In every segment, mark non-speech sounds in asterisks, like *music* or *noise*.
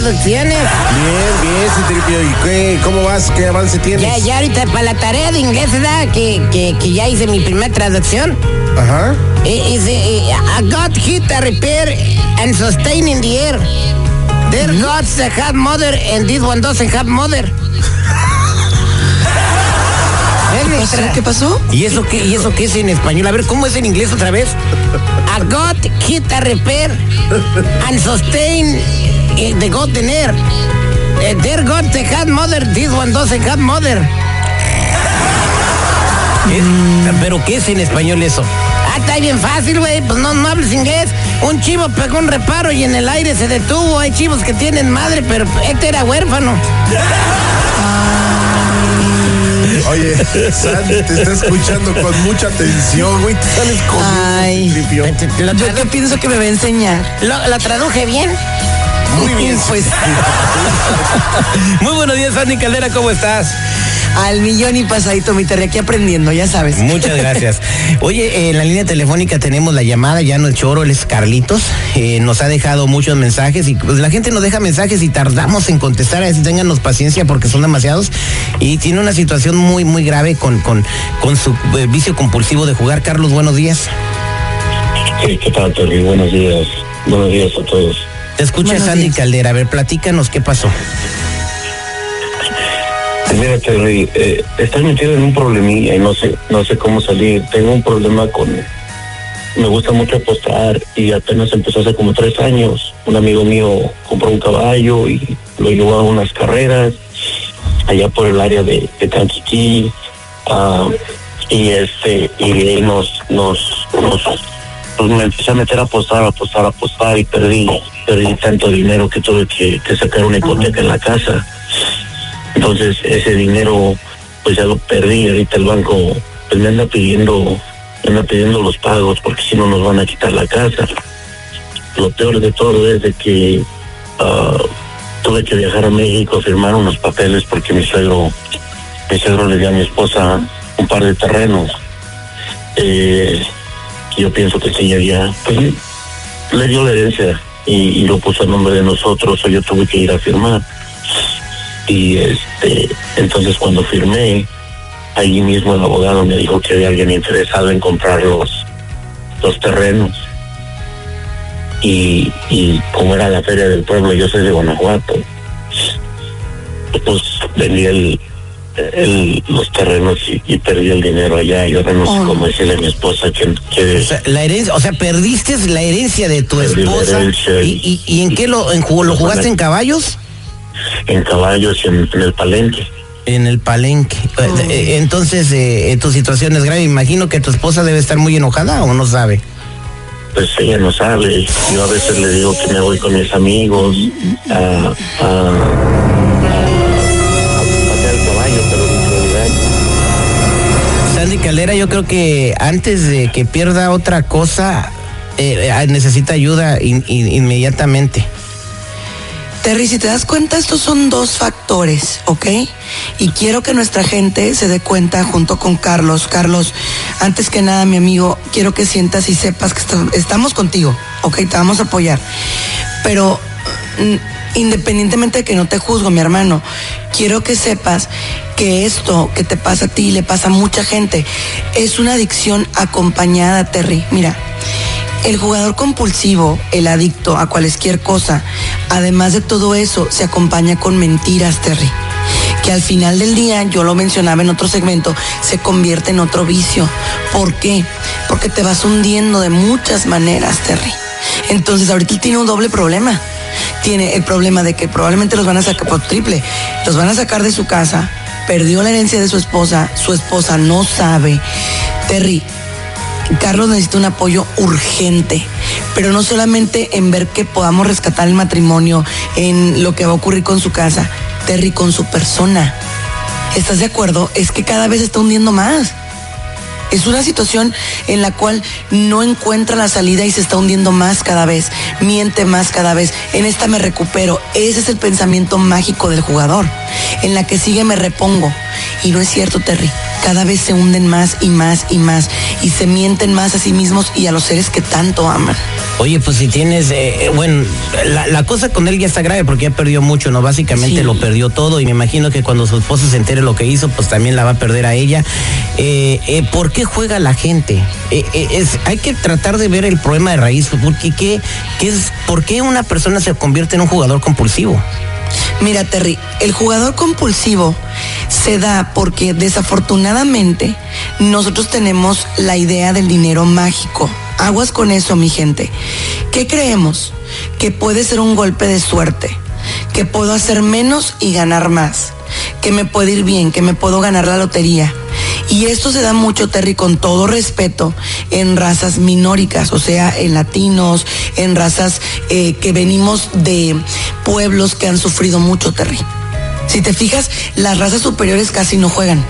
Traducciones. Bien, bien, Citripio. ¿Y qué, cómo vas? ¿Qué avance tienes? Ya, ya ahorita para la tarea de inglés, ¿verdad? Que, que, que ya hice mi primera traducción. Ajá. Eh, is, eh, I got hit a repair and sustain in the air. There gods that have mother and this one doesn't have mother. ¿Qué pasó? ¿Y eso qué, ¿Y eso qué es en español? A ver, ¿cómo es en inglés otra vez? A God hit a repair and sustain eh, the God in air. Eh, there God they had mother, this one doesn't have mother. ¿Pero qué es en español eso? Ah, está bien fácil, güey. Pues no, no hables inglés. Un chivo pegó un reparo y en el aire se detuvo. Hay chivos que tienen madre, pero este era huérfano. Oye, Sandy te está escuchando con mucha atención, güey. Tú sales con Ay. Lo, Yo pienso que me va a enseñar. lo- lo traduje bien. Muy bien. Pues *laughs* Muy buenos días, Sandy Caldera, ¿cómo estás? al millón y pasadito, mi Terry, aquí aprendiendo, ya sabes. Muchas gracias. Oye, en la línea telefónica tenemos la llamada, ya no el choro, él es Carlitos. Eh, nos ha dejado muchos mensajes y pues la gente nos deja mensajes y tardamos en contestar. A veces téngannos paciencia porque son demasiados. Y tiene una situación muy, muy grave con, con, con su eh, vicio compulsivo de jugar. Carlos, buenos días. Sí, ¿qué tal, Terry? Buenos días. Buenos días a todos. Te escucha Buenos Sandy días. Caldera. A ver, platícanos qué pasó. Mira, Terry, eh, estoy metido en un problemilla y no sé, no sé cómo salir. Tengo un problema con... Me gusta mucho apostar y apenas empezó hace como tres años. Un amigo mío compró un caballo y lo llevó a unas carreras allá por el área de, de Tanquiquí. ah, y este, y ahí nos, nos, nos, pues me empecé a meter a apostar, a apostar, a apostar y perdí, perdí tanto dinero que tuve que, sacar una hipoteca en la casa. Entonces ese dinero pues ya lo perdí. Ahorita el banco pues me anda pidiendo, me anda pidiendo los pagos porque si no nos van a quitar la casa. Lo peor de todo es de que ah, tuve que viajar a México firmar unos papeles porque mi suegro, mi suegro le dio a mi esposa un par de terrenos. Eh, yo pienso que ella ya pues, le dio la herencia y, lo puso a nombre de nosotros o yo tuve que ir a firmar. Y este entonces cuando firmé allí mismo el abogado me dijo que había alguien interesado en comprar los los terrenos. Y, y como era la feria del pueblo yo soy de Guanajuato pues vendí el, el- los terrenos y, y perdí el dinero allá yo no sé Oh. cómo decirle a mi esposa que, que O sea, la herencia, o sea, perdiste la herencia de tu esposa. ¿Y, y- en qué lo, en, lo jugaste en caballos? en caballos en, en el palenque En el palenque. Eh, eh, Entonces, eh, tu situación es grave. Imagino que tu esposa debe estar muy enojada o no sabe. pues ella no sabe. Yo a veces le digo que me voy con mis amigos a Caldera, yo creo que antes de que pierda otra cosa, eh, eh, necesita ayuda in- in- inmediatamente. Terry, si te das cuenta, estos son dos factores, ¿ok? Y quiero que nuestra gente se dé cuenta junto con Carlos. Carlos, antes que nada, mi amigo, quiero que sientas y sepas que estamos contigo, ¿ok? Te vamos a apoyar. Pero mm, independientemente de que no te juzgo, mi hermano, quiero que sepas que esto que te pasa a ti le pasa a mucha gente. Es una adicción acompañada, Terry. Mira, el jugador compulsivo, el adicto a cualquier cosa, además de todo eso, se acompaña con mentiras, Terry. Que al final del día, yo lo mencionaba en otro segmento, se convierte en otro vicio. ¿Por qué? Porque te vas hundiendo de muchas maneras, Terry. Entonces, ahorita tiene un doble problema. Tiene el problema de que probablemente los van a sacar por triple. Los van a sacar de su casa, perdió la herencia de su esposa, su esposa no sabe, Terry, Carlos necesita un apoyo urgente, pero no solamente en ver que podamos rescatar el matrimonio, en lo que va a ocurrir con su casa, Terry con su persona. ¿Estás de acuerdo? Es que cada vez está hundiendo más. Es una situación en la cual no encuentra la salida y se está hundiendo más cada vez, miente más cada vez. En esta me recupero. Ese es el pensamiento mágico del jugador. En la que sigue me repongo. Y no es cierto, Terry. Cada vez se hunden más y más y más. Y se mienten más a sí mismos y a los seres que tanto aman. Oye, pues si tienes, eh, bueno, la, la, cosa con él ya está grave porque ya perdió mucho, ¿no? Básicamente Sí. lo perdió todo y me imagino que cuando su esposa se entere lo que hizo, pues también la va a perder a ella. Eh, eh, ¿Por qué juega la gente? Eh, eh, es, hay que tratar de ver el problema de raíz, porque ¿qué, qué es, ¿por qué una persona se convierte en un jugador compulsivo? Mira, Terry, el jugador compulsivo se da porque desafortunadamente nosotros tenemos la idea del dinero mágico. Aguas con eso, mi gente. ¿Qué creemos? Que puede ser un golpe de suerte, que puedo hacer menos y ganar más, que me puede ir bien, que me puedo ganar la lotería. Y esto se da mucho, Terry, con todo respeto, en razas minóricas, o sea, en latinos, en razas eh, que venimos de pueblos que han sufrido mucho, Terry. Si te fijas, las razas superiores casi no juegan.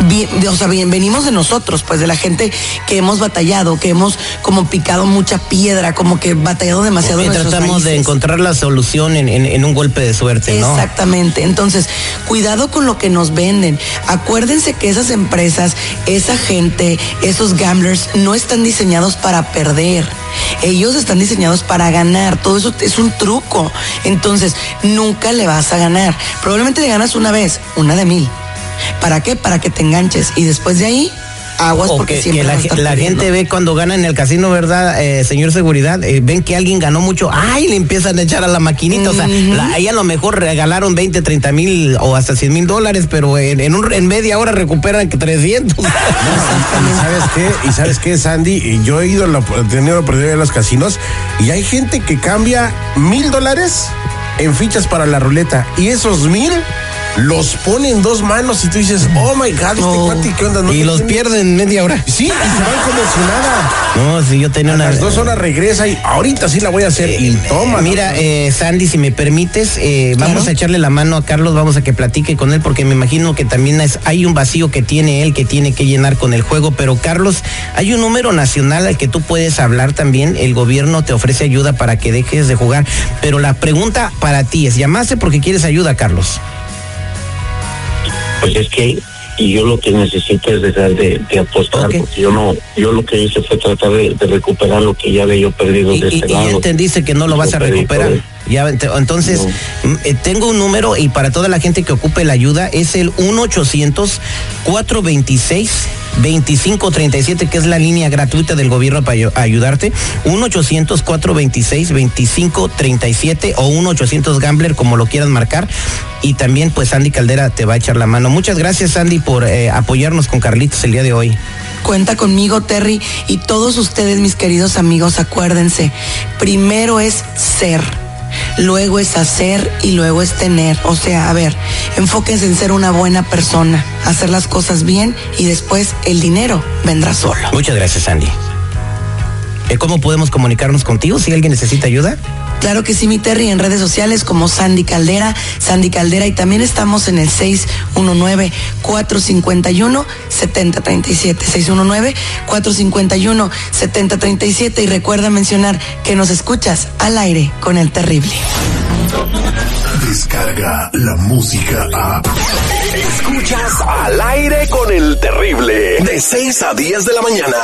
Bien, o sea, bien, venimos de nosotros, pues de la gente que hemos batallado, que hemos como picado mucha piedra, como que batallado demasiado Y en tratamos de encontrar la solución en, en- en un golpe de suerte, ¿no? Exactamente. Entonces, cuidado con lo que nos venden. Acuérdense que esas empresas, esa gente, esos gamblers no están diseñados para perder. Ellos están diseñados para ganar. Todo eso es un truco. Entonces, nunca le vas a ganar. Probablemente le ganas una vez, una de mil. ¿Para qué? Para que te enganches. Y después de ahí, aguas O porque que, siempre que la, vas a estar la gente ve cuando gana en el casino, ¿verdad, eh, señor seguridad? Eh, ven que alguien ganó mucho, ¡ay! Le empiezan a echar a la maquinita. O sea, la- ahí a lo mejor regalaron 20, 30 mil o hasta 100 mil dólares, pero en, en, un- en media hora recuperan 300. *laughs* ¿Y sabes qué? ¿Y sabes qué, Sandy? Yo he ido, la, he tenido la oportunidad de ir a los casinos y hay gente que cambia mil dólares en fichas para la ruleta y esos mil los pone en dos manos y tú dices, oh my God, este cuate, ¿qué onda? No y los tiene- pierden en media hora. Sí, y se van como si nada. No, si yo tenía A una. las dos horas regresa y ahorita sí la voy a hacer y toma. Mira, eh, Sandy, si me permites, eh, vamos a echarle la mano a Carlos, vamos a que platique con él, porque me imagino que también es, hay un vacío que tiene él que tiene que llenar con el juego. Pero Carlos, hay un número nacional al que tú puedes hablar también. El gobierno te ofrece ayuda para que dejes de jugar. Pero la pregunta para ti es: ¿llamaste porque quieres ayuda, Carlos? Pues es que y yo lo que necesito es dejar de, de apostar porque yo no yo lo que hice fue tratar de, de recuperar lo que ya había yo perdido Y, de este y lado. entendiste que no lo vas a recuperar. Todo. Ya, ent- entonces, No. eh, tengo un número y para toda la gente que ocupe la ayuda es el 1-800-426-2537, que es la línea gratuita del gobierno para ayu- ayudarte. 1-800-426-2537 o 1-800-Gambler, como lo quieras marcar. Y también, pues, Sandy Caldera te va a echar la mano. Muchas gracias, Sandy, por eh, apoyarnos con Carlitos el día de hoy. Cuenta conmigo, Terry, y todos ustedes, mis queridos amigos, acuérdense, primero es ser, luego es hacer y luego es tener. O sea, a ver, enfóquense en ser una buena persona, hacer las cosas bien y después el dinero vendrá solo. Muchas gracias, Sandy. Eh, ¿Cómo podemos comunicarnos contigo si alguien necesita ayuda? Claro que sí, mi Terry, en redes sociales como Sandy Caldera, Sandy Caldera, y también estamos en el 619-451-7037. 619-451-7037. Y recuerda mencionar que nos escuchas al aire con el terrible. Descarga la música a. Escuchas al aire con el terrible. De 6 a 10 de la mañana.